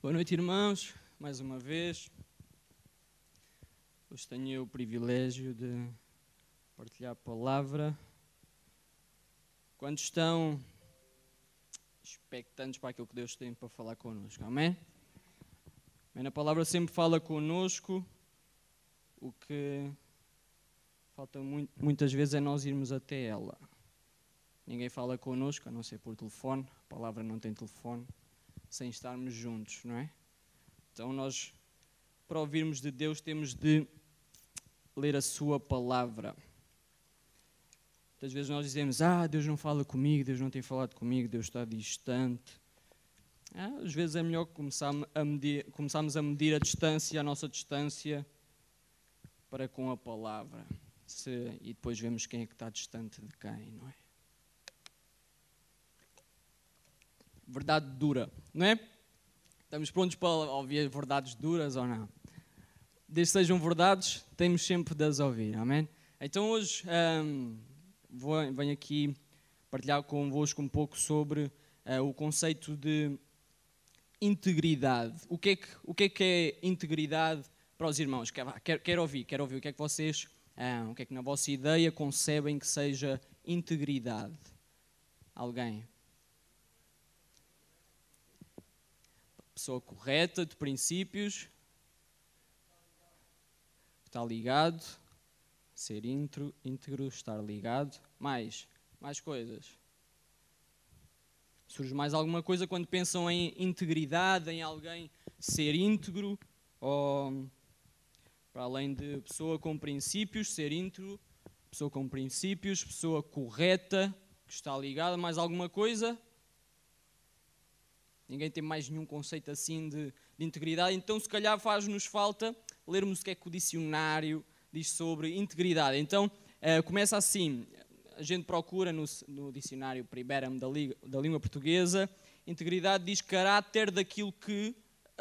Boa noite, irmãos, mais uma vez. Hoje tenho o privilégio de partilhar a palavra. Quando estão expectantes para aquilo que Deus tem para falar connosco, amém? Amém? A palavra sempre fala connosco, o que falta muitas vezes é nós irmos até ela. Ninguém fala connosco, a não ser por telefone, a palavra não tem telefone sem estarmos juntos, não é? Então nós, para ouvirmos de Deus, temos de ler a Sua palavra. Muitas vezes nós dizemos: Ah, Deus não fala comigo, Deus não tem falado comigo, Deus está distante. Ah, às vezes é melhor começarmos a, medir, começarmos a medir a distância, a nossa distância, para com a palavra. Se, e depois vemos quem é que está distante de quem, não é? Verdade dura, não é? Estamos prontos para ouvir verdades duras ou não? Desde que sejam verdades, temos sempre de as ouvir, amém? Então hoje um, vou, venho aqui partilhar convosco um pouco sobre uh, o conceito de integridade. O que, é que, o que é que é integridade para os irmãos? Quero, quero, quero ouvir, quero ouvir o que é que vocês, uh, o que é que na vossa ideia concebem que seja integridade. Alguém? Pessoa correta, de princípios, está ligado, ser íntegro, íntegro, estar ligado, mais, mais coisas. Surge mais alguma coisa quando pensam em integridade, em alguém ser íntegro, ou para além de pessoa com princípios, ser íntegro, pessoa com princípios, pessoa correta, que está ligada, mais alguma coisa? Ninguém tem mais nenhum conceito assim de, de integridade. Então, se calhar, faz-nos falta lermos o que é que o dicionário diz sobre integridade. Então, uh, começa assim: a gente procura no, no dicionário Primeiro da, da língua portuguesa, integridade diz caráter daquilo que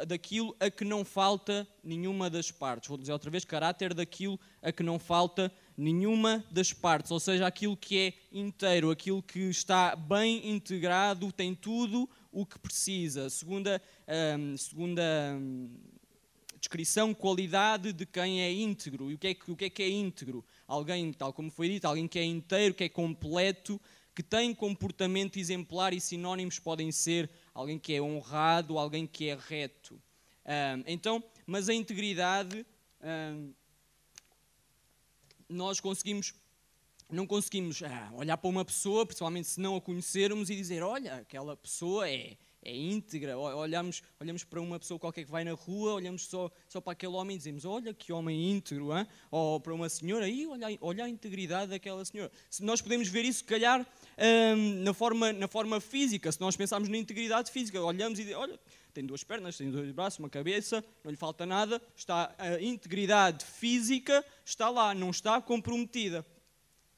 daquilo a que não falta nenhuma das partes. Vou dizer outra vez, caráter daquilo a que não falta nenhuma das partes, ou seja, aquilo que é inteiro, aquilo que está bem integrado, tem tudo o que precisa. Segunda, um, segunda um, descrição, qualidade de quem é íntegro. E o que é, que, o que é que é íntegro? Alguém, tal como foi dito, alguém que é inteiro, que é completo, que tem comportamento exemplar e sinónimos podem ser alguém que é honrado, alguém que é reto. Um, então, mas a integridade, nós conseguimos não conseguimos ah, olhar para uma pessoa, principalmente se não a conhecermos, e dizer: olha, aquela pessoa é, é íntegra. Olhamos, olhamos para uma pessoa qualquer que vai na rua, olhamos só, só para aquele homem e dizemos: olha que homem íntegro. Hein? Ou para uma senhora, e olha, olha a integridade daquela senhora. Se nós podemos ver isso, se calhar, hum, na, forma, na forma física, se nós pensarmos na integridade física, olhamos e dizemos: olha, tem duas pernas, tem dois braços, uma cabeça, não lhe falta nada, está, a integridade física está lá, não está comprometida.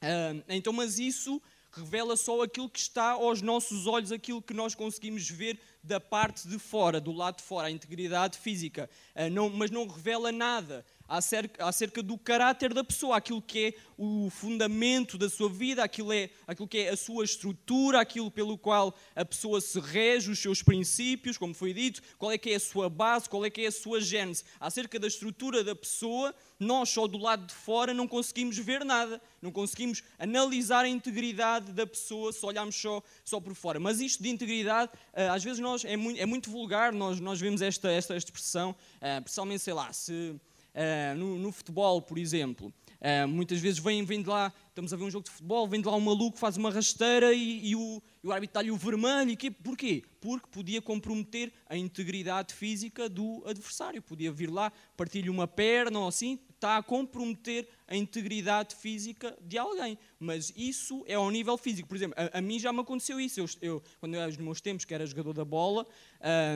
Uh, então, mas isso revela só aquilo que está aos nossos olhos, aquilo que nós conseguimos ver da parte de fora, do lado de fora, a integridade física. Uh, não, mas não revela nada acerca, acerca do caráter da pessoa, aquilo que é o fundamento da sua vida, aquilo, é, aquilo que é a sua estrutura, aquilo pelo qual a pessoa se rege, os seus princípios, como foi dito, qual é que é a sua base, qual é que é a sua gênese. Acerca da estrutura da pessoa, nós só do lado de fora não conseguimos ver nada, não conseguimos analisar a integridade da pessoa se olharmos só, só por fora. Mas isto de integridade, eh, às vezes nós, é, muito, é muito vulgar, nós, nós vemos esta, esta expressão, eh, principalmente, sei lá, se Uh, no, no, futebol, por exemplo. Uh, muitas vezes vem, vem de lá, estamos a ver um jogo de futebol, vem de lá um maluco, faz uma rasteira e, e o, e o árbitro dá-lhe o vermelho. E quê? Porquê? Porque podia comprometer a integridade física do adversário. Podia vir lá, partir-lhe uma perna ou assim, está a comprometer a integridade física de alguém. Mas isso é ao nível físico. Por exemplo, a, a mim já me aconteceu isso. Eu, eu, quando eu, nos meus tempos, que era jogador da bola,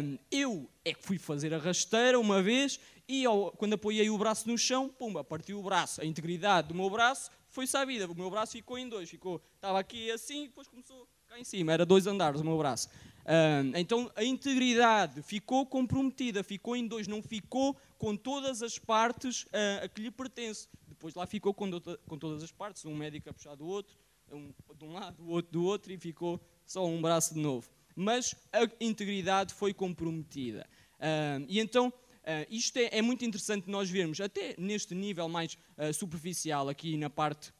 um, eu é que fui fazer a rasteira uma vez e ao, quando apoiei o braço no chão, pumba, partiu o braço. A integridade do meu braço foi sabida. O meu braço ficou em dois. Ficou, estava aqui assim e depois começou cá em cima. Era dois andares o meu braço. então a integridade ficou comprometida, ficou em dois, não ficou com todas as partes uh, a que lhe pertence. Depois lá ficou com, com todas as partes, um médico a puxar do outro, um, de um lado, o outro do outro, e ficou só um braço de novo. Mas a integridade foi comprometida. Uh, e então, uh, isto é, é, muito interessante nós vermos, até neste nível mais superficial, aqui na parte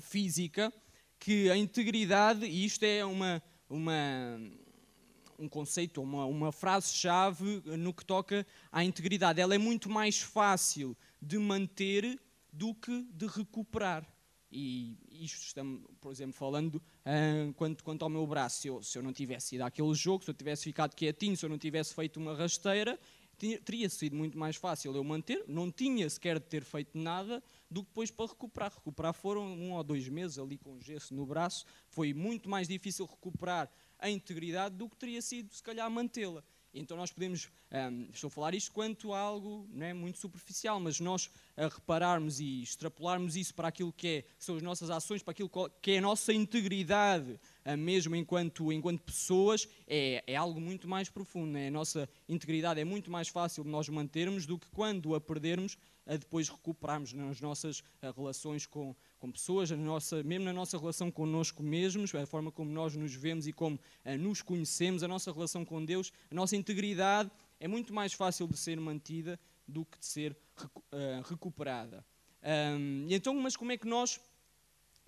física, que a integridade, e isto é uma, uma, um conceito, uma, uma frase-chave no que toca à integridade, ela é muito mais fácil de manter do que de recuperar. E isto estamos, por exemplo, falando uh, quanto, quanto ao meu braço. Se eu, se eu não tivesse ido àquele jogo, se eu tivesse ficado quietinho, se eu não tivesse feito uma rasteira, teria sido muito mais fácil eu manter. Não tinha sequer de ter feito nada do que depois para recuperar. Recuperar foram um ou dois meses ali com gesso no braço. Foi muito mais difícil recuperar a integridade do que teria sido, se calhar, mantê-la. Então nós podemos, um, estou a falar isto quanto a algo não é, muito superficial, mas nós a repararmos e extrapolarmos isso para aquilo que, é, são as nossas ações, para aquilo que é a nossa integridade, mesmo enquanto, enquanto pessoas, é, é algo muito mais profundo. É? A nossa integridade é muito mais fácil de nós mantermos do que quando a perdermos, a depois recuperarmos nas nossas uh, relações com, com pessoas, nossa, mesmo na nossa relação connosco mesmos, a forma como nós nos vemos e como uh, nos conhecemos, a nossa relação com Deus, a nossa integridade é muito mais fácil de ser mantida do que de ser uh, recuperada. Um, então, mas como é que nós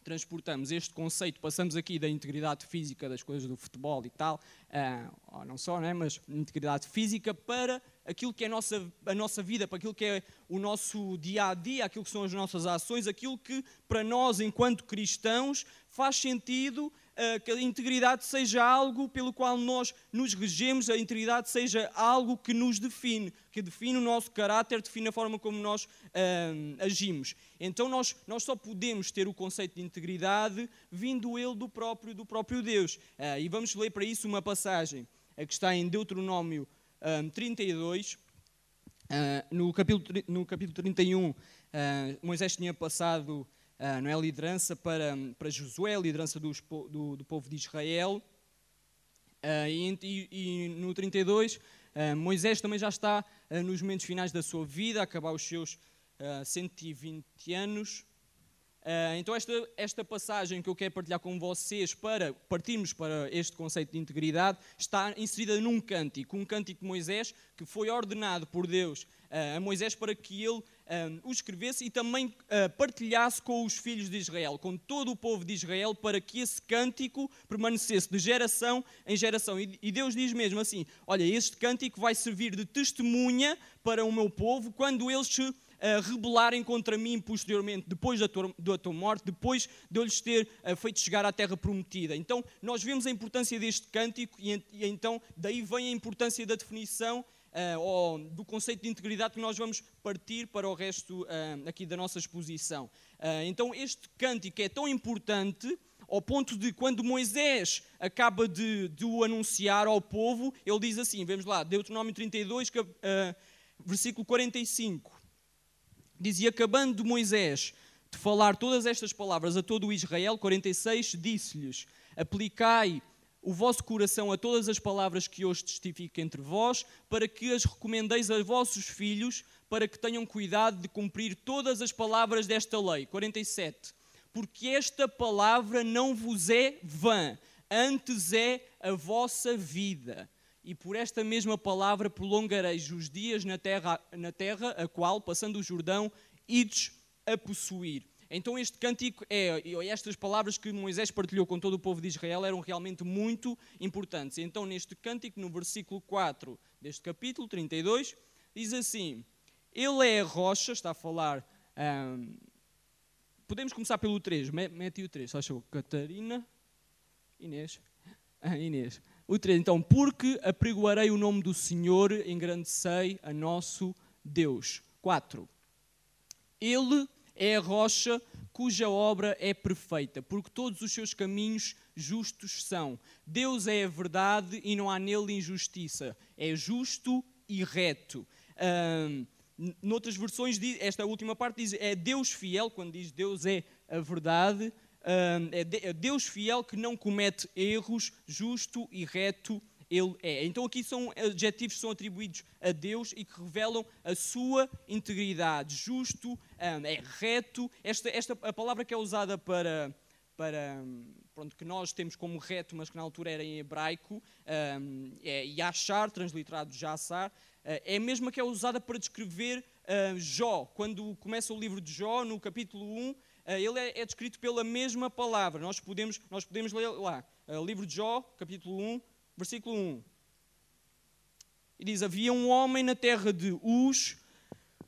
transportamos este conceito, passamos aqui da integridade física das coisas do futebol e tal, uh, não só, né, mas integridade física para aquilo que é a nossa, a nossa vida, para aquilo que é o nosso dia a dia, aquilo que são as nossas ações, aquilo que para nós, enquanto cristãos, faz sentido que a integridade seja algo pelo qual nós nos regemos, a integridade seja algo que nos define, que define o nosso caráter, define a forma como nós uh, agimos. Então nós, nós só podemos ter o conceito de integridade vindo ele do próprio, do próprio Deus. Uh, e vamos ler para isso uma passagem que está em Deuteronômio um, 32, uh, no, capítulo, no capítulo 31, uh, Moisés tinha passado uh, não é, liderança para, para Josué, a liderança dos, do, do, povo de Israel. Uh, e, e, e, no 32, Moisés também já está nos momentos finais da sua vida, a acabar os seus 120 anos. Uh, então, esta, esta passagem que eu quero partilhar com vocês para partirmos para este conceito de integridade está inserida num cântico, um cântico de Moisés que foi ordenado por Deus uh, a Moisés para que ele um, o escrevesse e também uh, partilhasse com os filhos de Israel, com todo o povo de Israel, para que esse cântico permanecesse de geração em geração. E, e Deus diz mesmo assim: Olha, este cântico vai servir de testemunha para o meu povo quando eles se rebelarem contra mim posteriormente, depois da tua, da tua morte, depois de eu lhes ter uh, feito chegar à terra prometida. Então, nós vemos a importância deste cântico e, e então daí vem a importância da definição uh, ou do conceito de integridade que nós vamos partir para o resto uh, aqui da nossa exposição. então, este cântico é tão importante ao ponto de quando Moisés acaba de, de, o anunciar ao povo, ele diz assim, vemos lá, Deuteronômio 32, versículo 45 dizia: acabando Moisés de falar todas estas palavras a todo o Israel, 46, disse-lhes: Aplicai o vosso coração a todas as palavras que hoje testifico entre vós, para que as recomendeis a vossos filhos, para que tenham cuidado de cumprir todas as palavras desta lei. 47. Porque esta palavra não vos é vã, antes é a vossa vida e por esta mesma palavra prolongareis os dias na terra, na terra a qual, passando o Jordão, ides a possuir. Então este cântico é, estas palavras que Moisés partilhou com todo o povo de Israel eram realmente muito importantes. Então neste cântico, no versículo 4 deste capítulo 32, diz assim, Ele é a rocha, está a falar... Podemos começar pelo 3, mete o 3, só achou, Catarina, Inês, ah, Inês. O 3, então, porque apregoarei o nome do Senhor, engrandecei a nosso Deus. 4. Ele é a rocha cuja obra é perfeita, porque todos os seus caminhos justos são. Deus é a verdade e não há nele injustiça. É justo e reto. Um, noutras versões, esta última parte diz é Deus fiel, quando diz Deus é a verdade, é, é Deus fiel que não comete erros, justo e reto ele é. Então aqui são adjetivos que são atribuídos a Deus e que revelam a sua integridade. Justo, é reto. Esta, esta a palavra que é usada para, para pronto, que nós temos como reto, mas que na altura era em hebraico, é Yashar, transliterado Jassar, é a mesma que é usada para descrever Jó. Quando começa o livro de Jó, no capítulo 1, ele é, é, descrito pela mesma palavra. Nós podemos, nós podemos ler lá, livro de Jó, capítulo 1, versículo 1. E diz: Havia um homem na terra de Uz,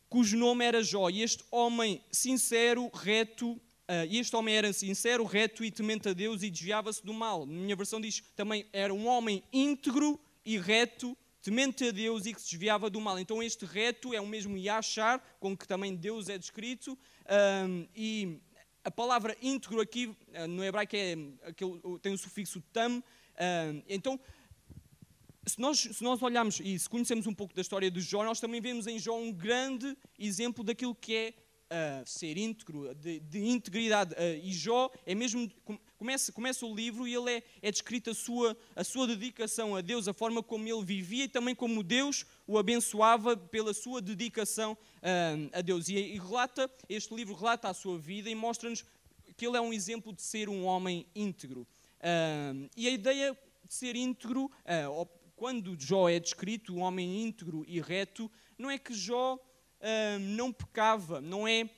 cujo nome era Jó, e este homem sincero, reto, Uh, este homem era sincero, reto e temente a Deus e desviava-se do mal. Minha versão diz também era um homem íntegro e reto, temente a Deus e que se desviava do mal. Então este reto é o mesmo Yashar, com que também Deus é descrito. Um, e a palavra íntegro aqui uh, no hebraico é, aquele, tem o sufixo tam. Uh, então, se nós, se nós olharmos e se conhecemos um pouco da história de Jó, nós também vemos em Jó um grande exemplo daquilo que é uh, ser íntegro, de, de integridade. Uh, e Jó é mesmo. Começa, começa o livro e ele é, é descrito a sua, a sua dedicação a Deus, a forma como ele vivia e também como Deus o abençoava pela sua dedicação uh, a Deus. E, e relata, este livro relata a sua vida e mostra-nos que ele é um exemplo de ser um homem íntegro. e a ideia de ser íntegro, quando Jó é descrito, um homem íntegro e reto, não é que Jó não pecava, não é,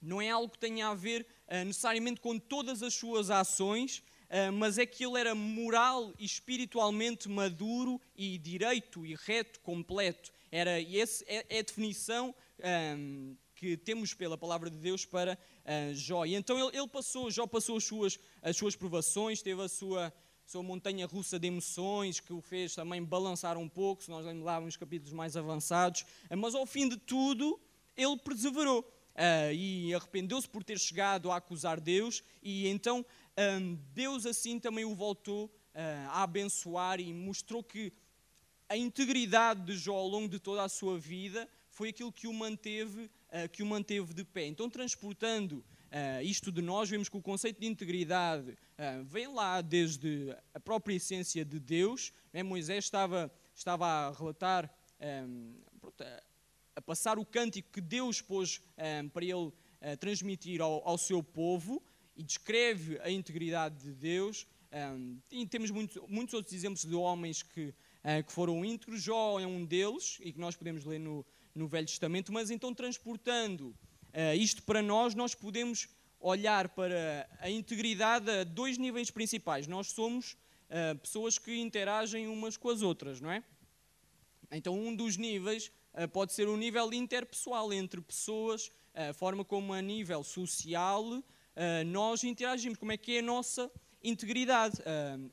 não é algo que tenha a ver uh, necessariamente com todas as suas ações, uh, mas é que ele era moral e espiritualmente maduro e direito e reto, completo. Era, essa é, é a definição um, que temos pela palavra de Deus para uh, Jó. E então ele, ele, passou, Jó passou as suas, as suas provações, teve a sua, sua montanha russa de emoções que o fez também balançar um pouco, se nós lembrarmos capítulos mais avançados, mas ao fim de tudo ele perseverou. Uh, e arrependeu-se por ter chegado a acusar Deus. E então um, Deus assim também o voltou uh, a abençoar e mostrou que a integridade de Jó ao longo de toda a sua vida foi aquilo que o manteve, uh, que o manteve de pé. Então transportando isto de nós, vemos que o conceito de integridade uh, vem lá desde a própria essência de Deus. Né? Moisés estava, estava a relatar, pronto, a, passar o cântico que Deus pôs um, para ele transmitir ao, ao, seu povo e descreve a integridade de Deus. E temos muito, muitos outros exemplos de homens que, que foram íntegros. Jó é um deles e que nós podemos ler no, no Velho Testamento, mas então transportando isto para nós, nós podemos olhar para a integridade a dois níveis principais. Nós somos uh, pessoas que interagem umas com as outras, não é? Então, um dos níveis uh, pode ser o nível interpessoal entre pessoas, a forma como a nível social nós interagimos, como é que é a nossa integridade.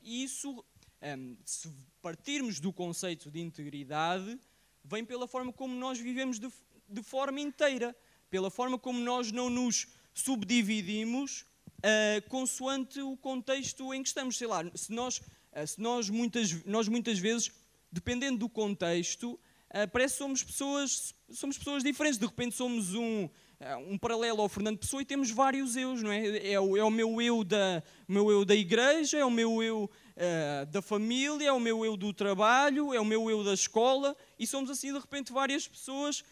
E isso, um, se partirmos do conceito de integridade, vem pela forma como nós vivemos de, de forma inteira pela forma como nós não nos subdividimos uh, consoante o contexto em que estamos. Sei lá, se nós, uh, se nós, muitas, nós muitas vezes, dependendo do contexto, uh, parece que somos pessoas, somos pessoas diferentes. De repente somos um, um paralelo ao Fernando Pessoa e temos vários eus, não é? É o, é o meu eu da, meu eu da igreja, é o meu eu da família, é o meu eu do trabalho, é o meu eu da escola e somos assim de repente várias pessoas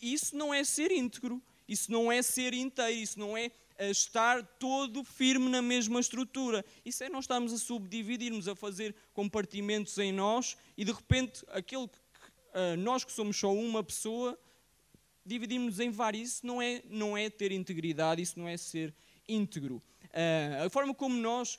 isso não é ser íntegro, isso não é ser inteiro, isso não é eh, estar todo firme na mesma estrutura. Isso é nós estarmos a subdividirmos, a fazer compartimentos em nós e de repente aquele que, uh, nós que somos só uma pessoa dividimos em vários. Isso não é, não é ter integridade, isso não é ser íntegro. Uh, a forma como nós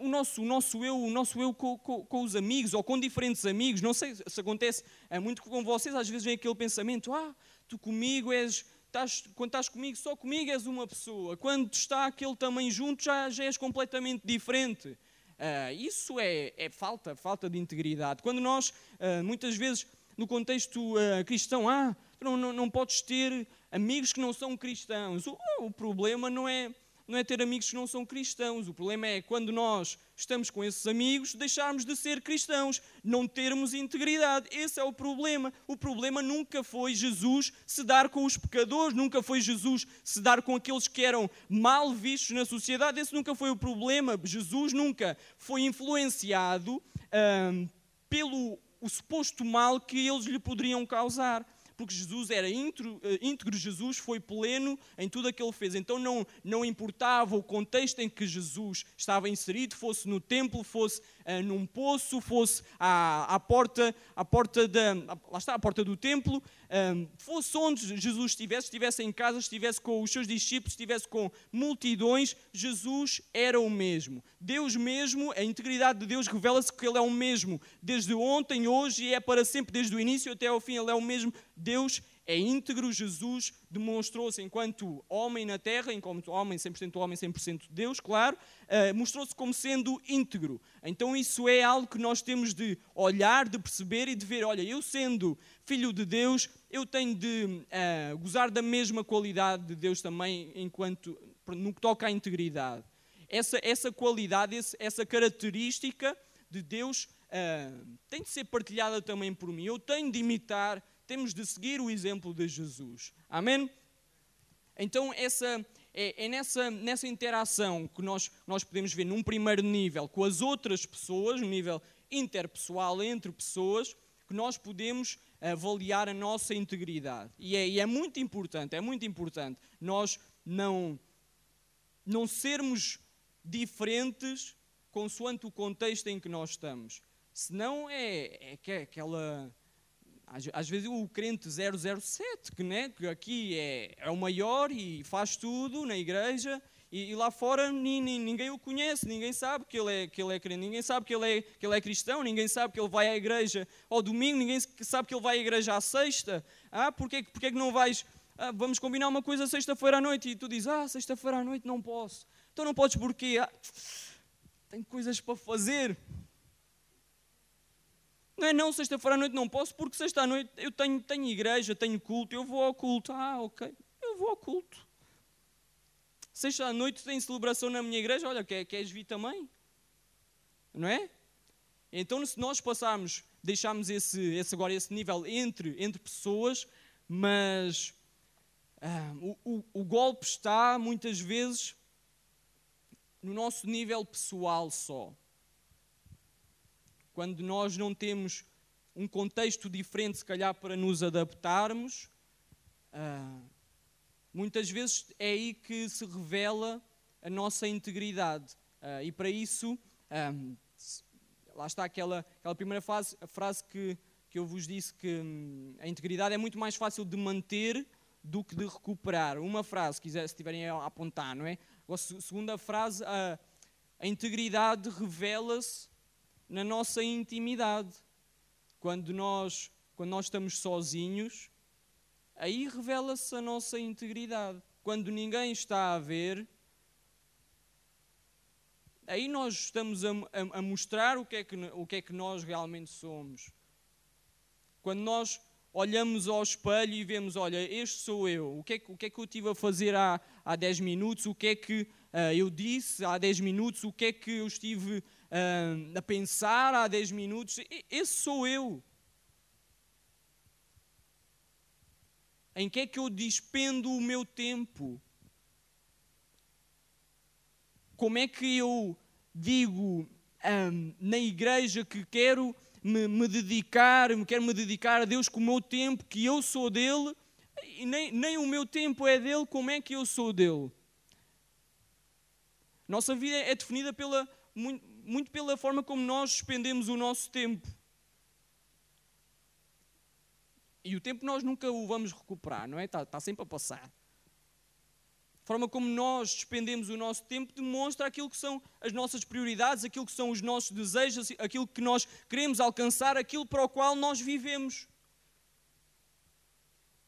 o nosso, o nosso eu, o nosso eu com, com, com, os amigos ou com diferentes amigos. Não sei se acontece é muito com vocês, às vezes vem aquele pensamento: ah, tu comigo és. Estás, quando estás comigo, só comigo és uma pessoa. Quando está aquele também junto, já, já és completamente diferente. Uh, isso é, é, falta, falta de integridade. Quando nós, uh, muitas vezes, no contexto uh, cristão, ah, não, não, não podes ter amigos que não são cristãos. O, o problema não é não é ter amigos que não são cristãos. O problema é quando nós estamos com esses amigos, deixarmos de ser cristãos, não termos integridade. Esse é o problema. O problema nunca foi Jesus se dar com os pecadores, nunca foi Jesus se dar com aqueles que eram mal vistos na sociedade. Esse nunca foi o problema. Jesus nunca foi influenciado hum, pelo o suposto mal que eles lhe poderiam causar. Porque Jesus era íntegro, eh, íntegro, Jesus foi pleno em tudo aquilo que ele fez. Então não, não importava o contexto em que Jesus estava inserido, fosse no templo, fosse uh, num poço, fosse à, à porta, à porta da, lá está, à porta do templo, um, fosse onde Jesus estivesse, estivesse em casa, estivesse com os seus discípulos, estivesse com multidões, Jesus era o mesmo. Deus mesmo, a integridade de Deus revela-se que Ele é o mesmo, desde ontem, hoje e é para sempre, desde o início até ao fim, Ele é o mesmo. Deus é íntegro, Jesus demonstrou-se enquanto homem na terra, enquanto homem, 100% homem, 100% Deus, claro, uh, mostrou-se como sendo íntegro. Então isso é algo que nós temos de olhar, de perceber e de ver, olha, eu sendo filho de Deus, eu tenho de uh, gozar da mesma qualidade de Deus também, enquanto no que toca à integridade. Essa, essa qualidade, essa característica de Deus uh, tem de ser partilhada também por mim. Eu tenho de imitar temos de seguir o exemplo de Jesus. Amém? Então, essa, é, é, nessa, nessa interação que nós, nós podemos ver num primeiro nível com as outras pessoas, no nível interpessoal entre pessoas, que nós podemos avaliar a nossa integridade. E é, e é muito importante, é muito importante nós não, não sermos diferentes consoante o contexto em que nós estamos. Senão é, é aquela às, às, vezes o crente 007, que, né, que aqui é, é o maior e faz tudo na igreja, e, e lá fora ninguém, o conhece, ninguém sabe que ele, é, que ele é crente, ninguém sabe que ele é, que ele é cristão, ninguém sabe que ele vai à igreja ao domingo, ninguém sabe que ele vai à igreja à sexta. Ah, porquê, porquê que não vais? Ah, vamos combinar uma coisa sexta-feira à noite e tu dizes, ah, sexta-feira à noite não posso. Então não podes porquê? Ah, tenho coisas para fazer. Não é não, sexta-feira à noite não posso, porque sexta à noite eu tenho, tenho igreja, tenho culto, eu vou ao culto. Ah, ok, eu vou ao culto. Sexta à noite tem celebração na minha igreja, olha, quer, queres vir também? Não é? Então, se nós passarmos, deixarmos esse, esse, agora esse nível entre, entre pessoas, mas ah, o, o, o golpe está muitas vezes no nosso nível pessoal só quando nós não temos um contexto diferente, se calhar, para nos adaptarmos, uh, muitas vezes é aí que se revela a nossa integridade. Uh, e para isso, um, lá está aquela, aquela primeira fase, frase que, que eu vos disse que um, a integridade é muito mais fácil de manter do que de recuperar. Uma frase, se, quiser, se tiverem a apontar, não é? A segunda frase, a, a integridade revela-se na nossa intimidade. Quando nós, quando nós estamos sozinhos, aí revela-se a nossa integridade. Quando ninguém está a ver, aí nós estamos a, a, a mostrar o que, é que, o que é que nós realmente somos. Quando nós olhamos ao espelho e vemos, olha, este sou eu, o que é que, o que, é que eu estive a fazer há, há 10 minutos, o que é que uh, eu disse há 10 minutos, o que é que eu estive uh, a pensar há 10 minutos. Esse sou eu. Em que é que eu despendo o meu tempo? Como é que eu digo um, na igreja que quero me, me, dedicar, quero me dedicar a Deus com o meu tempo, que eu sou dele, e nem, nem o meu tempo é dele, como é que eu sou dele? Nossa vida é definida pela, muito, muito pela forma como nós despendemos o nosso tempo. E o tempo nós nunca o vamos recuperar, não é? Está, está sempre a passar. A forma como nós despendemos o nosso tempo demonstra aquilo que são as nossas prioridades, aquilo que são os nossos desejos, aquilo que nós queremos alcançar, aquilo para o qual nós vivemos.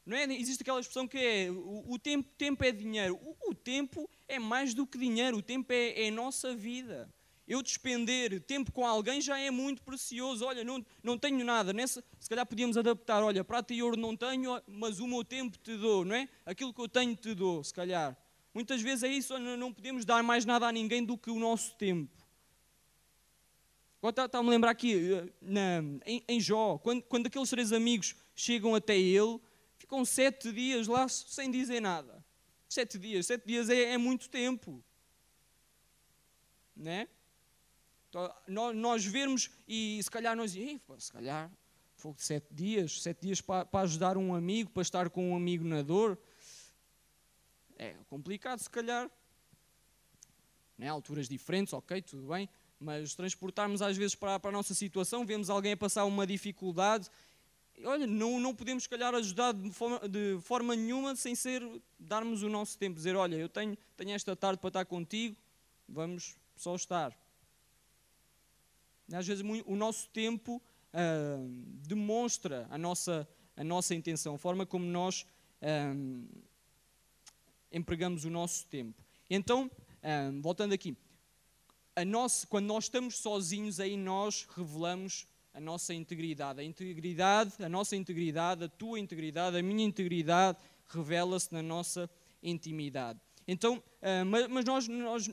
Não é? Existe aquela expressão que é o, tempo, tempo é dinheiro. O, o, tempo é mais do que dinheiro, o tempo é, é a nossa vida. Eu despender tempo com alguém já é muito precioso. Olha, não, não tenho nada. Nessa, se calhar podíamos adaptar. Olha, prata e ouro não tenho, mas o meu tempo te dou, não é? Aquilo que eu tenho te dou, se calhar. Muitas vezes é isso, não podemos dar mais nada a ninguém do que o nosso tempo. Agora está-me a lembrar aqui, eh, na, em, em, Jó, quando, quando aqueles três amigos chegam até ele, ficam sete dias lá sem dizer nada. Sete dias, sete dias é, é muito tempo. Né? Então, nós, vermos e se calhar nós se calhar sete dias, sete dias para, para ajudar um amigo, para estar com um amigo na dor. É complicado, se calhar. Né? Alturas diferentes, ok, tudo bem. Mas transportarmos às vezes para, para a nossa situação, vemos alguém a passar uma dificuldade. Olha, não, não podemos, se calhar, ajudar de forma, de forma nenhuma sem ser darmos o nosso tempo. Dizer, olha, eu tenho, tenho esta tarde para estar contigo, vamos só estar. Às vezes o nosso tempo uh, demonstra a nossa, a nossa intenção, a forma como nós uh, empregamos o nosso tempo. Então, uh, voltando aqui, quando nós estamos sozinhos, aí nós revelamos a nossa integridade. A integridade, a nossa integridade, a tua integridade, a minha integridade revela-se na nossa intimidade. Então, mas nós, nós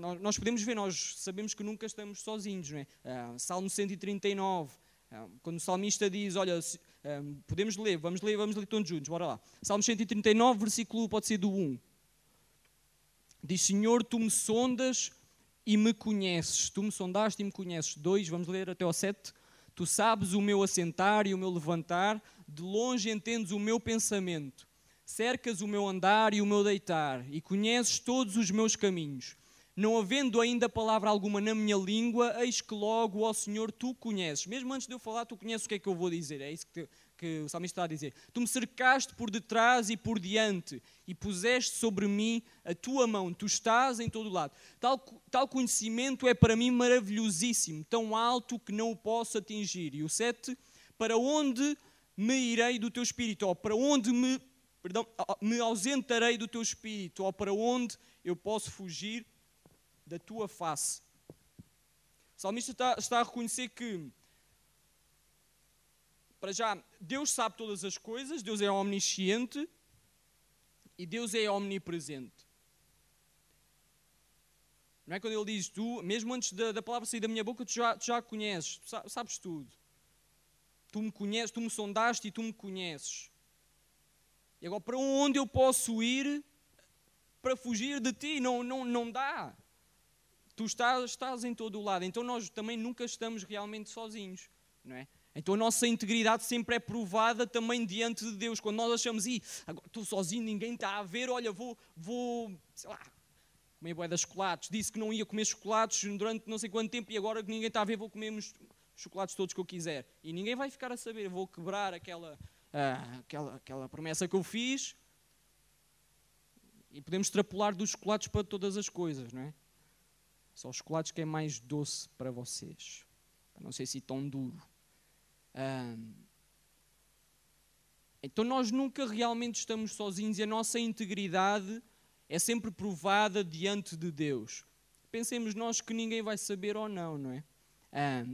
nós podemos ver, nós sabemos que nunca estamos sozinhos. Não é? Uh, Salmo 139, uh, quando o salmista diz, olha, uh, podemos ler, vamos ler, vamos ler todos juntos, bora lá. Salmo 139, versículo pode ser do 1. Diz, Senhor, Tu me sondas e me conheces. Tu me sondaste e me conheces. 2, vamos ler até ao 7. Tu sabes o meu assentar e o meu levantar, de longe entendes o meu pensamento. Cercas o meu andar e o meu deitar, e conheces todos os meus caminhos. Não havendo ainda palavra alguma na minha língua, eis que logo, ó Senhor, tu conheces. Mesmo antes de eu falar, tu conheces o que é que eu vou dizer. É isso que, te, que o salmista está a dizer. Tu me cercaste por detrás e por diante, e puseste sobre mim a tua mão. Tu estás em todo lado. Tal, tal conhecimento é para mim maravilhosíssimo, tão alto que não o posso atingir. E o 7, para onde me irei do teu espírito? Ou para onde me, perdão, me ausentarei do teu espírito? Ou para onde eu posso fugir da tua face. O salmista está, está a reconhecer que, para já, Deus sabe todas as coisas, Deus é omnisciente e Deus é omnipresente. Não é quando ele diz, tu, mesmo antes da, da palavra sair da minha boca, tu já, tu já conheces, tu sabes tudo. Tu me conheces, tu me sondaste e tu me conheces. E agora, para onde eu posso ir para fugir de ti? Não, não, não dá. Tu estás, estás em todo o lado. Então nós também nunca estamos realmente sozinhos, não é? Então a nossa integridade sempre é provada também diante de Deus. Quando nós achamos, agora estou sozinho, ninguém está a ver, olha, vou, vou sei lá, comer boé de chocolates. Disse que não ia comer chocolates durante não sei quanto tempo e agora que ninguém está a ver, vou comer os chocolates todos que eu quiser. E ninguém vai ficar a saber, vou quebrar aquela, ah, aquela, aquela promessa que eu fiz. E podemos extrapolar dos chocolates para todas as coisas, não é? Só os chocolates que é mais doce para vocês. Não ser assim tão duro. então nós nunca realmente estamos sozinhos e a nossa integridade é sempre provada diante de Deus. Pensemos nós que ninguém vai saber ou não, não é?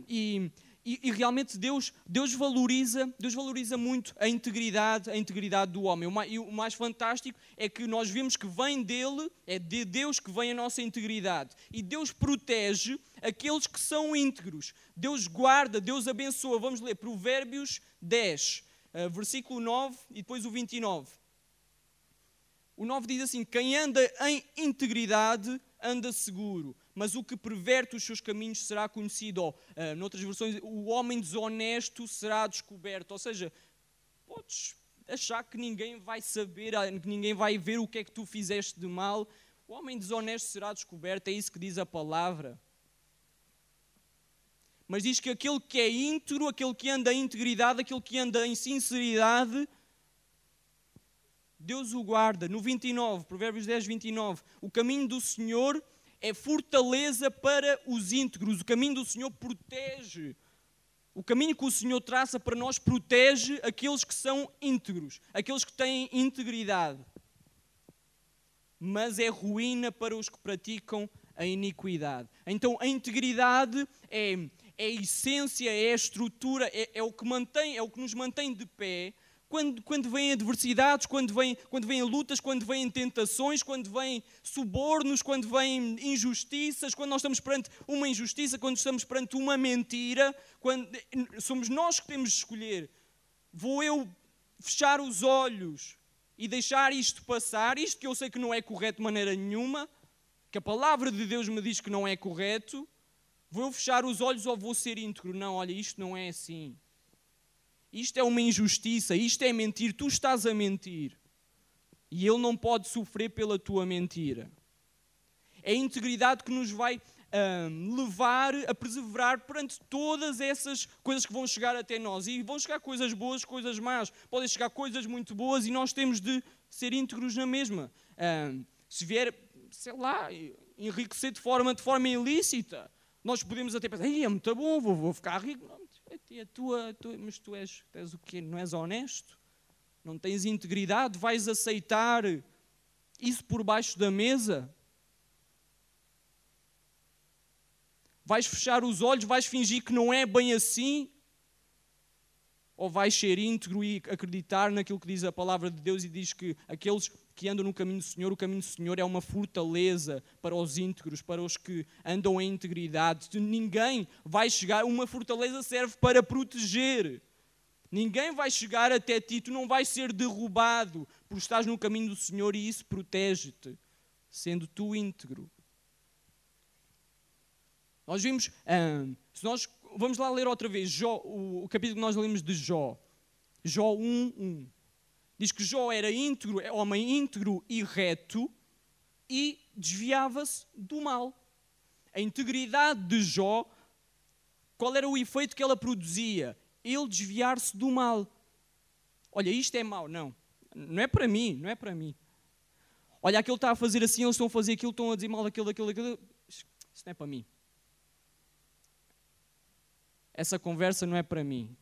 e e, e, realmente Deus, Deus, valoriza, Deus valoriza muito a integridade, a integridade do homem. O mais, e o mais fantástico é que nós vemos que vem dele, é de Deus que vem a nossa integridade. E Deus protege aqueles que são íntegros. Deus guarda, Deus abençoa. Vamos ler Provérbios 10, uh, versículo 9 e depois o 29. O 9 diz assim: Quem anda em integridade anda seguro mas o que perverte os seus caminhos será conhecido. Ou, uh, noutras versões, o homem desonesto será descoberto. Ou seja, podes achar que ninguém vai saber, ah, que ninguém vai ver o que é que tu fizeste de mal. O homem desonesto será descoberto, é isso que diz a palavra. Mas diz que aquele que é íntegro, aquele que anda em integridade, aquele que anda em sinceridade, Deus o guarda. No 29, Provérbios 10, 29, o caminho do Senhor é fortaleza para os íntegros. O caminho do Senhor protege. O caminho que o Senhor traça para nós protege aqueles que são íntegros, aqueles que têm integridade. Mas é ruína para os que praticam a iniquidade. Então a integridade é, é a essência, é a estrutura, é, é o que mantém, é o que nos mantém de pé quando, quando vêm adversidades, quando vêm, quando vêm lutas, quando vêm tentações, quando vêm subornos, quando vêm injustiças, quando nós estamos perante uma injustiça, quando estamos perante uma mentira, quando somos nós que temos de escolher. Vou eu fechar os olhos e deixar isto passar, isto que eu sei que não é correto de maneira nenhuma, que a palavra de Deus me diz que não é correto, vou eu fechar os olhos ou vou ser íntegro? Não, olha, isto não é assim. Isto é uma injustiça, isto é mentir, tu estás a mentir. E ele não pode sofrer pela tua mentira. É a integridade que nos vai levar a perseverar perante todas essas coisas que vão chegar até nós. E vão chegar coisas boas, coisas más. Podem chegar coisas muito boas e nós temos de ser íntegros na mesma. Se vier, sei lá, enriquecer de forma, de forma ilícita, nós podemos até pensar, é muito bom, vou, vou ficar rico. Não, é a tua, tua, mas tu és, tu és o quê? Não és honesto? Não tens integridade? Vais aceitar isso por baixo da mesa? Vais fechar os olhos? Vais fingir que não é bem assim? Ou vais ser íntegro e acreditar naquilo que diz a palavra de Deus e diz que aqueles que andam no caminho do Senhor, o caminho do Senhor é uma fortaleza para os íntegros, para os que andam em integridade. Ninguém vai chegar, uma fortaleza serve para proteger. Ninguém vai chegar até ti, tu não vais ser derrubado por estás no caminho do Senhor e isso protege-te, sendo tu íntegro. Nós vimos, hum, se nós vamos lá ler outra vez Jó, o, o capítulo que nós lemos de Jó, Jó 1, 1. Diz que Jó era íntegro, é homem íntegro e reto e desviava-se do mal. A integridade de Jó, qual era o efeito que ela produzia? Ele desviar-se do mal. Olha, isto é mau. Não, não é para mim, não é para mim. Olha, aquele está a fazer assim, eles estão a fazer aquilo, estão a dizer mal daquilo, daquilo, daquilo. Isso não é para mim. Essa conversa não é para mim.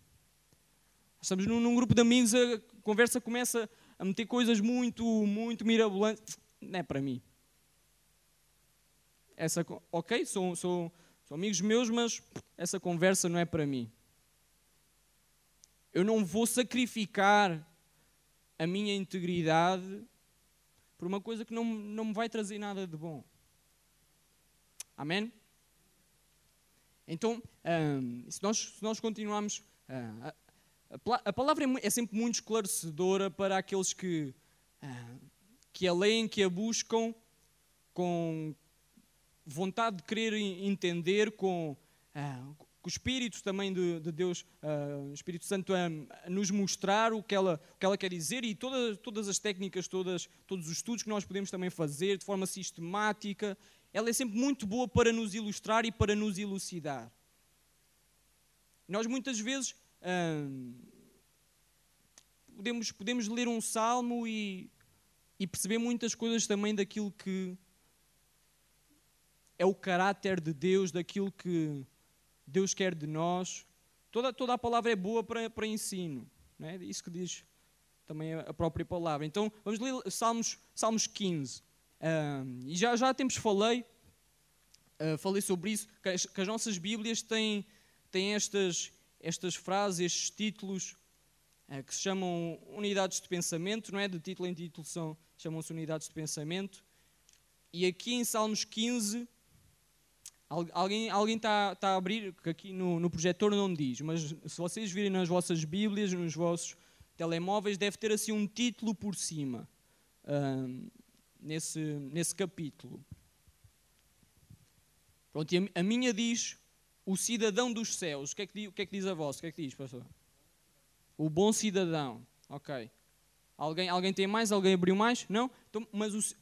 Estamos num, num grupo de amigos, a conversa começa a meter coisas muito, muito mirabolantes. Não é para mim. Essa, ok, são, são, são amigos meus, mas essa conversa não é para mim. Eu não vou sacrificar a minha integridade por uma coisa que não, não me vai trazer nada de bom. Amém? Então, um, se, nós, se nós continuarmos uh, a palavra é, é sempre muito esclarecedora para aqueles que, ah, que a leem, que a buscam com vontade de querer entender, com, ah, com o Espírito também de, de Deus, ah, o Espírito Santo a, a, nos mostrar o que ela, o que ela quer dizer e todas, todas as técnicas, todas, todos os estudos que nós podemos também fazer de forma sistemática, ela é sempre muito boa para nos ilustrar e para nos elucidar. Nós muitas vezes podemos, podemos ler um salmo e, e perceber muitas coisas também daquilo que é o caráter de Deus, daquilo que Deus quer de nós. Toda, toda a palavra é boa para, para ensino. Não é isso que diz também a própria palavra. Então, vamos ler Salmos, Salmos 15. e já, já tempos falei, uh, falei sobre isso, que as, que as nossas Bíblias têm, têm estas, estas frases, estes títulos uh, que se chamam unidades de pensamento, não é? De título em título são, chamam-se unidades de pensamento. E aqui em Salmos 15, alguém, alguém está, está a abrir, que aqui no, no projetor não diz, mas se vocês virem nas vossas Bíblias, nos vossos telemóveis, deve ter assim um título por cima, uh, nesse, nesse capítulo. Pronto, a, a minha diz o cidadão dos céus. O que é que, o que, é que diz a vossa? O que é que diz, pastor? O bom cidadão. Ok. Alguém, alguém tem mais? Alguém abriu mais? Não? Então, mas o.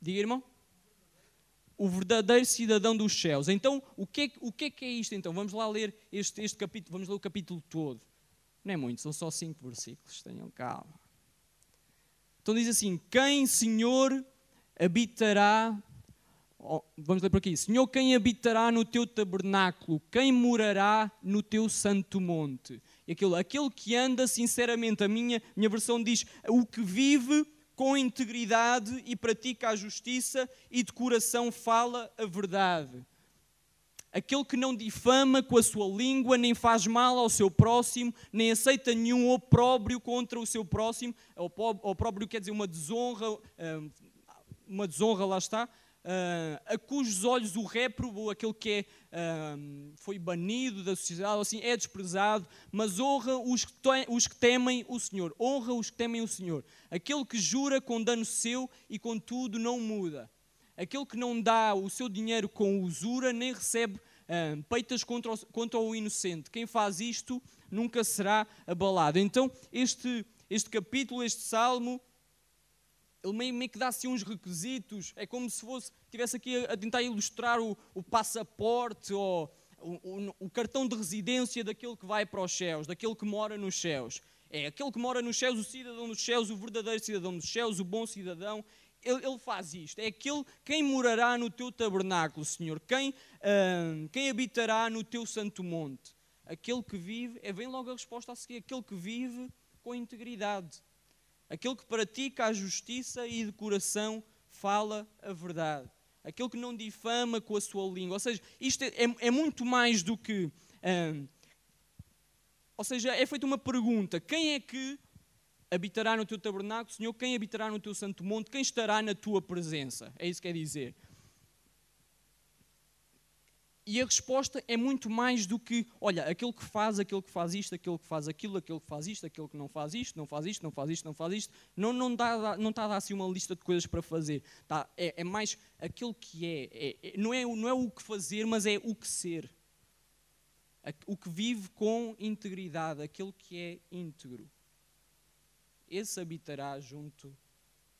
Diga, irmão. O verdadeiro cidadão dos céus. Então, o que, é, o que é que é isto? Então, vamos lá ler este, este capítulo. Vamos ler o capítulo todo. Não é muito, são só cinco versículos. Tenham calma. Então, diz assim: Quem, Senhor, habitará vamos ler por aqui. Senhor, quem habitará no teu tabernáculo? Quem morará no teu santo monte? E aquilo, aquele que anda sinceramente, a minha, minha versão diz, o que vive com integridade e pratica a justiça e de coração fala a verdade. Aquele que não difama com a sua língua, nem faz mal ao seu próximo, nem aceita nenhum opróbrio contra o seu próximo. Opróbrio quer dizer uma desonra, eh, uma desonra, lá está, uh, a cujos olhos o réprobo, aquele que é, uh, foi banido da sociedade, assim, é desprezado, mas honra os que, os que temem o Senhor. Honra os que temem o Senhor. Aquele que jura com dano seu e contudo não muda. Aquele que não dá o seu dinheiro com usura, nem recebe uh, peitas contra o, contra o inocente. Quem faz isto nunca será abalado. Então, este, este capítulo, este salmo, ele meio, meio que dá assim uns requisitos, é como se fosse, tivesse aqui a, a tentar ilustrar o, o passaporte ou o, o, o, cartão de residência daquele que vai para os céus, daquele que mora nos céus. É aquele que mora nos céus, o cidadão dos céus, o verdadeiro cidadão dos céus, o bom cidadão. Ele, ele faz isto. É aquele quem morará no teu tabernáculo, Senhor. Quem, quem habitará no teu santo monte. Aquele que vive, é vem logo a resposta a seguir, aquele que vive com integridade. Aquele que pratica a justiça e de coração fala a verdade. Aquele que não difama com a sua língua. Ou seja, isto é, é, é muito mais do que. Uh, ou seja, é feita uma pergunta: quem é que habitará no teu tabernáculo, Senhor? Quem habitará no teu santo monte? Quem estará na tua presença? É isso que quer dizer. E a resposta é muito mais do que, olha, aquele que faz, aquele que faz isto, aquele que faz aquilo, aquele que faz isto, aquele que não faz isto, não faz isto, não faz isto, não faz isto. Não, não, dá, não está a dar assim uma lista de coisas para fazer. Tá, é, é mais aquilo que é, é, é. não, é não é o que fazer, mas é o que ser o que vive com integridade, aquele que é íntegro, esse habitará junto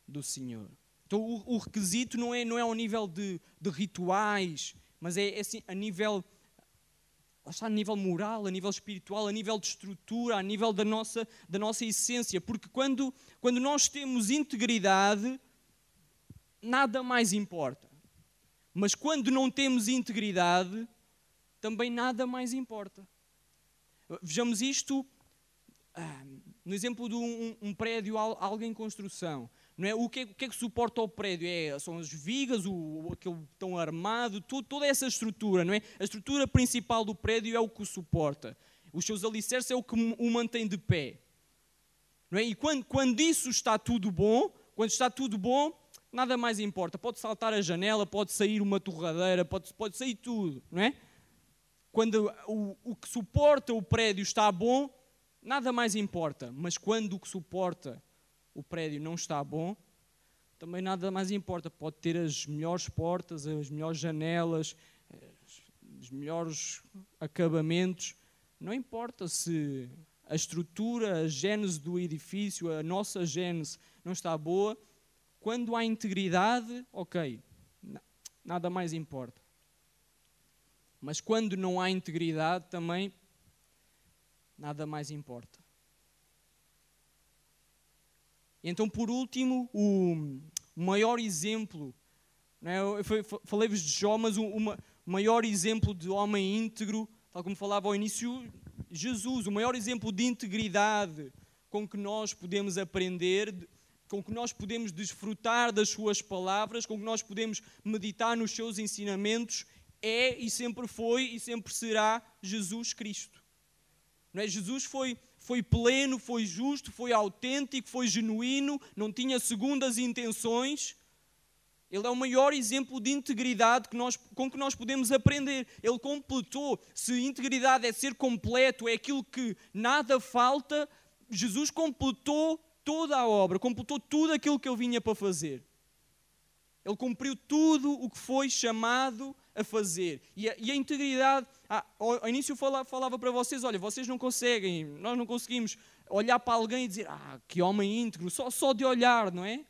do Senhor. Então o, o requisito não é, não é ao nível de, de rituais, mas é, é assim, a nível está a nível moral, a nível espiritual, a nível de estrutura, a nível da nossa, da nossa essência. Porque quando, quando nós temos integridade, nada mais importa. Mas quando não temos integridade, também nada mais importa. Vejamos isto ah, no exemplo de um, um, prédio, algo em construção. Não é? o, que é, o que é que suporta o prédio? É, são as vigas, o, aquele tão armado, tudo, toda essa estrutura. Não é? A estrutura principal do prédio é o que o suporta. Os seus alicerces é o que o mantém de pé. Não é? E quando, quando isso está tudo bom, quando está tudo bom, nada mais importa. Pode saltar a janela, pode sair uma torradeira, pode, pode sair tudo. Não é? Quando o, o que suporta o prédio está bom, nada mais importa. Mas quando o que suporta o prédio não está bom, também nada mais importa. Pode ter as melhores portas, as melhores janelas, os melhores acabamentos. Não importa se a estrutura, a gênese do edifício, a nossa gênese não está boa. Quando há integridade, ok, nada mais importa. Mas quando não há integridade, também nada mais importa. E então, por último, o maior exemplo, é? falei-vos de Jó, mas o maior exemplo de homem íntegro, tal como falava ao início, Jesus, o maior exemplo de integridade com que nós podemos aprender, com que nós podemos desfrutar das suas palavras, com que nós podemos meditar nos seus ensinamentos, é e sempre foi e sempre será Jesus Cristo. Não é? Jesus foi, foi pleno, foi justo, foi autêntico, foi genuíno, não tinha segundas intenções. Ele é o maior exemplo de integridade que nós, com que nós podemos aprender. Ele completou. Se integridade é ser completo, é aquilo que nada falta, Jesus completou toda a obra, completou tudo aquilo que ele vinha para fazer. Ele cumpriu tudo o que foi chamado a fazer. E a, e a integridade, ah, ao, ao, início falava, falava para vocês: olha, vocês não conseguem, nós não conseguimos olhar para alguém e dizer, ah, que homem íntegro, só, só de olhar, não é?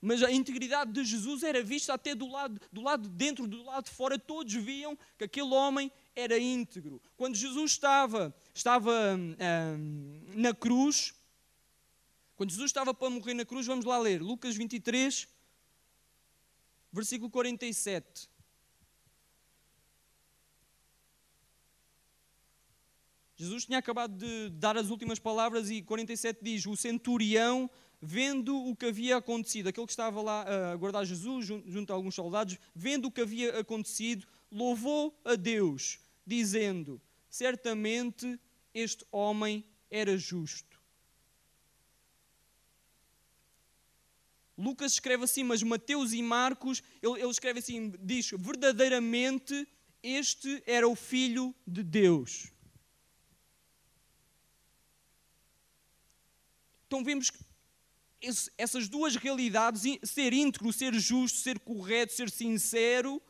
Mas a integridade de Jesus era vista até do lado, do lado de dentro, do lado de fora, todos viam que aquele homem era íntegro. Quando Jesus estava, estava hum, na cruz, quando Jesus estava para morrer na cruz, vamos lá ler, Lucas 23, versículo 47. Jesus tinha acabado de dar as últimas palavras e 47 diz: O centurião, vendo o que havia acontecido, aquele que estava lá a guardar Jesus junto a alguns soldados, vendo o que havia acontecido, louvou a Deus, dizendo: Certamente este homem era justo. Lucas escreve assim, mas Mateus e Marcos, ele, ele escreve assim, diz, verdadeiramente este era o Filho de Deus. Então vemos que essas duas realidades, ser íntegro, ser justo, ser correto, ser sincero,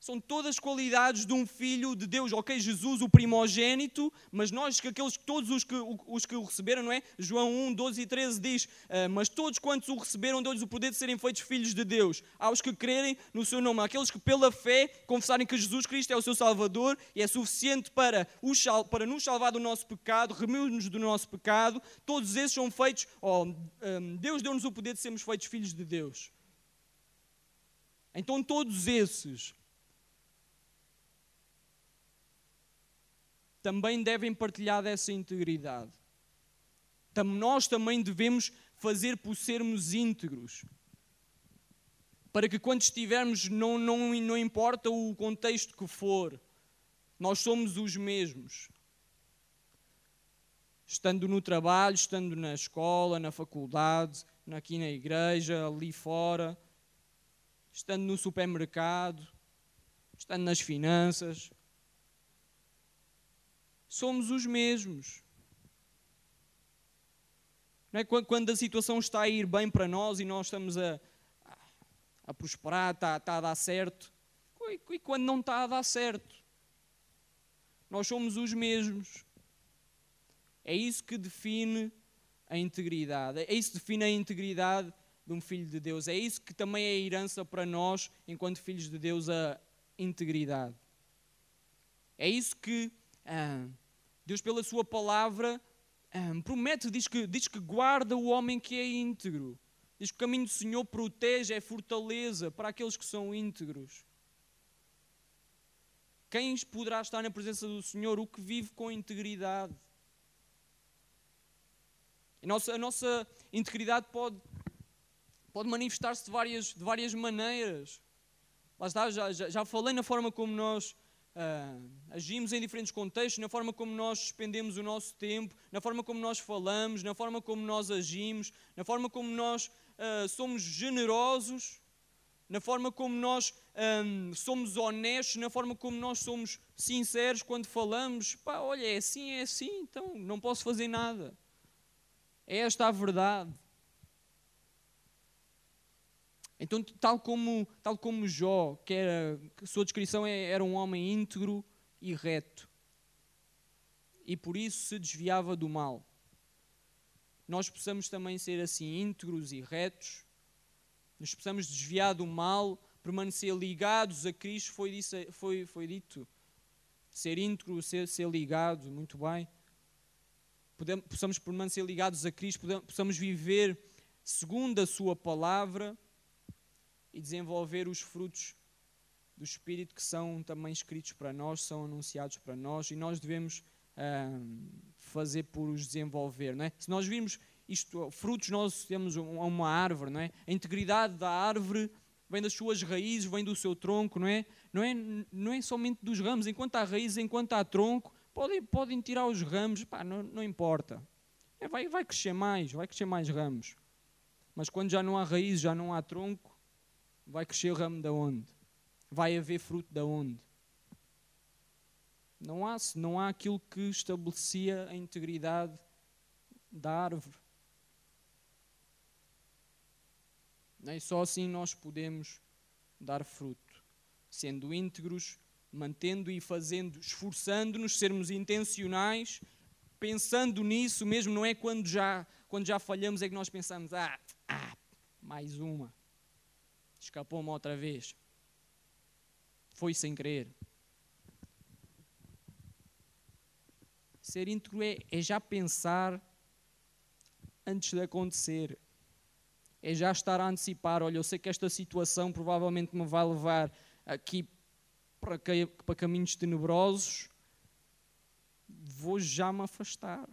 São todas qualidades de um filho de Deus. Ok, Jesus, o primogênito, mas nós, que aqueles, todos os que, os que o receberam, não é? João 1, 12 e 13 diz: uh, Mas todos quantos o receberam, deu-lhes o poder de serem feitos filhos de Deus. Aos que crerem no seu nome, aqueles que pela fé confessarem que Jesus Cristo é o seu Salvador e é suficiente para, os, para nos salvar do nosso pecado, remir-nos do nosso pecado, todos esses são feitos, oh, Deus deu-nos o poder de sermos feitos filhos de Deus. Então, todos esses também devem partilhar dessa integridade. Nós também devemos fazer por sermos íntegros. Para que quando estivermos, não, não, não importa o contexto que for, nós somos os mesmos. Estando no trabalho, estando na escola, na faculdade, aqui na igreja, ali fora, estando no supermercado, estando nas finanças, somos os mesmos. Não é? Quando a situação está a ir bem para nós e nós estamos a, a prosperar, está, está a dar certo, e quando não está a dar certo, nós somos os mesmos. É isso que define a integridade. É isso que define a integridade de um filho de Deus. É isso que também é herança para nós, enquanto filhos de Deus, a integridade. É isso que Deus, pela Sua palavra, promete, diz que, diz que guarda o homem que é íntegro. Diz que o caminho do Senhor protege, é fortaleza para aqueles que são íntegros. Quem poderá estar na presença do Senhor? O que vive com integridade. A nossa, a nossa integridade pode, pode manifestar-se de várias, de várias maneiras. Lá está, já, já, já falei na forma como nós uh, agimos em diferentes contextos, na forma como nós despendemos o nosso tempo, na forma como nós falamos, na forma como nós agimos, na forma como nós uh, somos generosos, na forma como nós um, somos honestos, na forma como nós somos sinceros quando falamos. Pá, olha, é assim, é assim, então não posso fazer nada. É esta a verdade. Então, tal como, tal como Jó, que era, sua descrição é, era um homem íntegro e reto, e por isso se desviava do mal. Nós possamos também ser assim íntegros e retos, nos possamos desviar do mal, permanecer ligados a Cristo, foi, foi, foi dito. Ser íntegro, ser, ser ligado, muito bem. Possamos permanecer ligados a Cristo, possamos viver segundo a Sua palavra e desenvolver os frutos do Espírito que são também escritos para nós, são anunciados para nós e nós devemos fazer por os desenvolver. Não é? Se nós virmos isto, frutos, nós temos uma árvore, não é? a integridade da árvore vem das suas raízes, vem do seu tronco, não é? Não é, não é somente dos ramos, enquanto há raízes, enquanto há tronco, podem, podem tirar os ramos, pá, não, não importa. É, vai, vai crescer mais, vai crescer mais ramos. Mas quando já não há raízes, já não há tronco, vai crescer o ramo da onde? Vai haver fruto da onde? Não há, não há aquilo que estabelecia a integridade da árvore. Nem só assim nós podemos dar fruto, sendo íntegros, mantendo e fazendo, esforçando-nos, sermos intencionais, pensando nisso mesmo, não é quando já, quando já falhamos é que nós pensamos, ah, ah mais uma. Escapou-me outra vez. Foi sem querer. Ser íntegro é, é já pensar antes de acontecer. É já estar a antecipar. Olha, eu sei que esta situação provavelmente me vai levar aqui para, para caminhos tenebrosos. Vou já me afastar.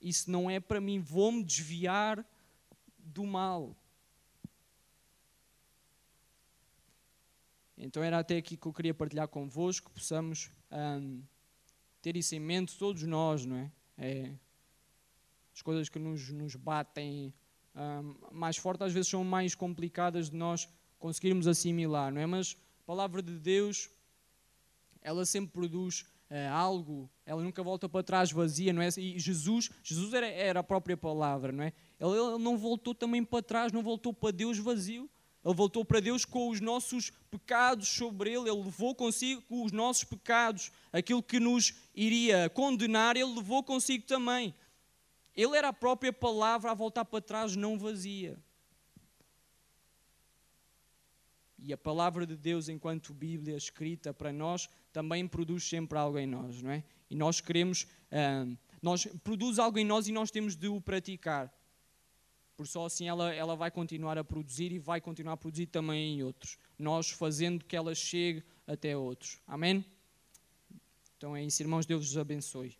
Isso não é para mim. Vou-me desviar do mal. Então era até aqui que eu queria partilhar convosco, possamos um, ter isso em mente, todos nós, não é? é as coisas que nos, nos batem um, mais forte às vezes são mais complicadas de nós conseguirmos assimilar, não é? Mas a palavra de Deus, ela sempre produz uh, algo, ela nunca volta para trás vazia, não é? E Jesus, Jesus era, era a própria palavra, não é? Ele, ele não voltou também para trás, não voltou para Deus vazio Ele voltou para Deus com os nossos pecados sobre ele, ele levou consigo os nossos pecados, aquilo que nos iria condenar, ele levou consigo também. Ele era a própria palavra a voltar para trás, não vazia. E a palavra de Deus, enquanto Bíblia escrita para nós, também produz sempre algo em nós, não é? E nós queremos, uh, nós, produz algo em nós e nós temos de o praticar. Por só assim ela, ela vai continuar a produzir e vai continuar a produzir também em outros. Nós fazendo que ela chegue até outros. Amém? Então é isso, irmãos. Deus vos abençoe.